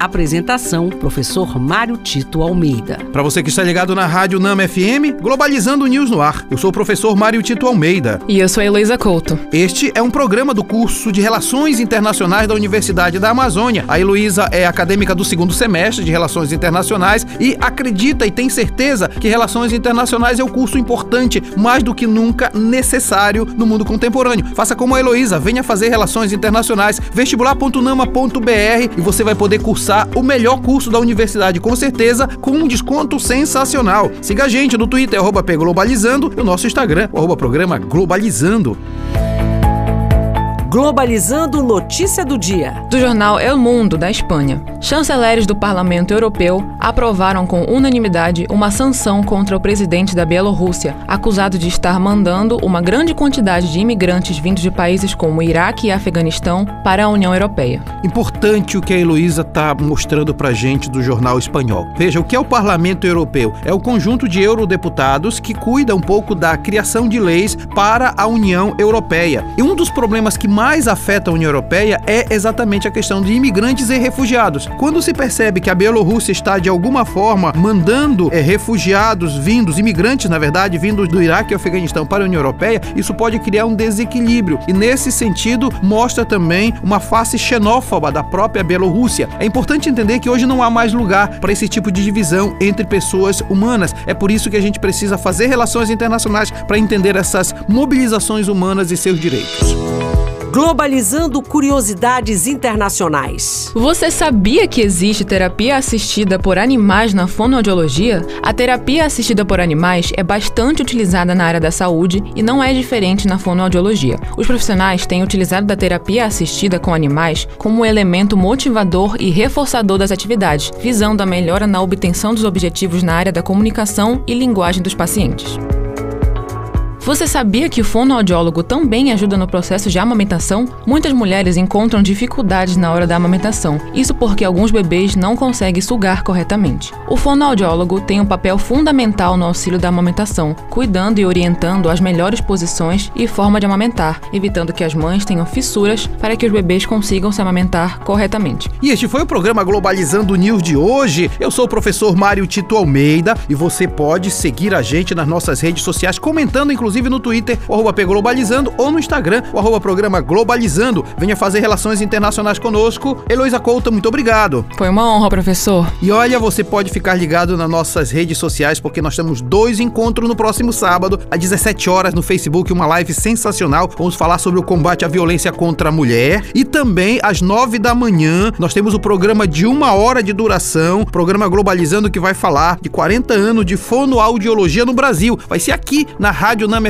Apresentação: Professor Mário Tito Almeida. Para você que está ligado na Rádio Nama FM, Globalizando News no ar. Eu sou o professor Mário Tito Almeida. E eu sou a Heloísa Couto. Este é um programa do curso de Relações Internacionais da Universidade da Amazônia. A Heloísa é acadêmica do segundo semestre de Relações Internacionais e acredita e tem certeza que Relações Internacionais é um curso importante, mais do que nunca necessário no mundo contemporâneo. Faça como a Heloísa, venha fazer Relações Internacionais, vestibular.nama.br e você vai poder cursar cursar o melhor curso da universidade, com certeza, com um desconto sensacional. Siga a gente no Twitter, arroba Globalizando, e no nosso Instagram, arroba Programa Globalizando. Globalizando Notícia do Dia. Do jornal El Mundo, da Espanha. Chanceleres do Parlamento Europeu aprovaram com unanimidade uma sanção contra o presidente da Bielorrússia, acusado de estar mandando uma grande quantidade de imigrantes vindos de países como Iraque e Afeganistão para a União Europeia. Importante o que a Heloísa está mostrando para gente do jornal espanhol. Veja, o que é o Parlamento Europeu? É o conjunto de eurodeputados que cuida um pouco da criação de leis para a União Europeia. E um dos problemas que mais afeta a União Europeia é exatamente a questão de imigrantes e refugiados. Quando se percebe que a Bielorrússia está de alguma forma mandando é, refugiados vindos, imigrantes na verdade, vindos do Iraque e Afeganistão para a União Europeia, isso pode criar um desequilíbrio. E nesse sentido, mostra também uma face xenófoba da própria Bielorrússia. É importante entender que hoje não há mais lugar para esse tipo de divisão entre pessoas humanas. É por isso que a gente precisa fazer relações internacionais para entender essas mobilizações humanas e seus direitos. Globalizando curiosidades internacionais. Você sabia que existe terapia assistida por animais na fonoaudiologia? A terapia assistida por animais é bastante utilizada na área da saúde e não é diferente na fonoaudiologia. Os profissionais têm utilizado da terapia assistida com animais como elemento motivador e reforçador das atividades, visando a melhora na obtenção dos objetivos na área da comunicação e linguagem dos pacientes. Você sabia que o fonoaudiólogo também ajuda no processo de amamentação? Muitas mulheres encontram dificuldades na hora da amamentação, isso porque alguns bebês não conseguem sugar corretamente. O fonoaudiólogo tem um papel fundamental no auxílio da amamentação, cuidando e orientando as melhores posições e forma de amamentar, evitando que as mães tenham fissuras para que os bebês consigam se amamentar corretamente. E este foi o programa Globalizando News de hoje. Eu sou o professor Mário Tito Almeida e você pode seguir a gente nas nossas redes sociais, comentando inclusive no Twitter, o arroba Globalizando, ou no Instagram, o arroba Programa Globalizando. Venha fazer relações internacionais conosco. Heloísa Couto, muito obrigado. Foi uma honra, professor. E olha, você pode ficar ligado nas nossas redes sociais, porque nós temos dois encontros no próximo sábado, às 17 horas, no Facebook, uma live sensacional. Vamos falar sobre o combate à violência contra a mulher. E também, às 9 da manhã, nós temos o programa de uma hora de duração, programa Globalizando, que vai falar de 40 anos de fonoaudiologia no Brasil. Vai ser aqui na Rádio Nama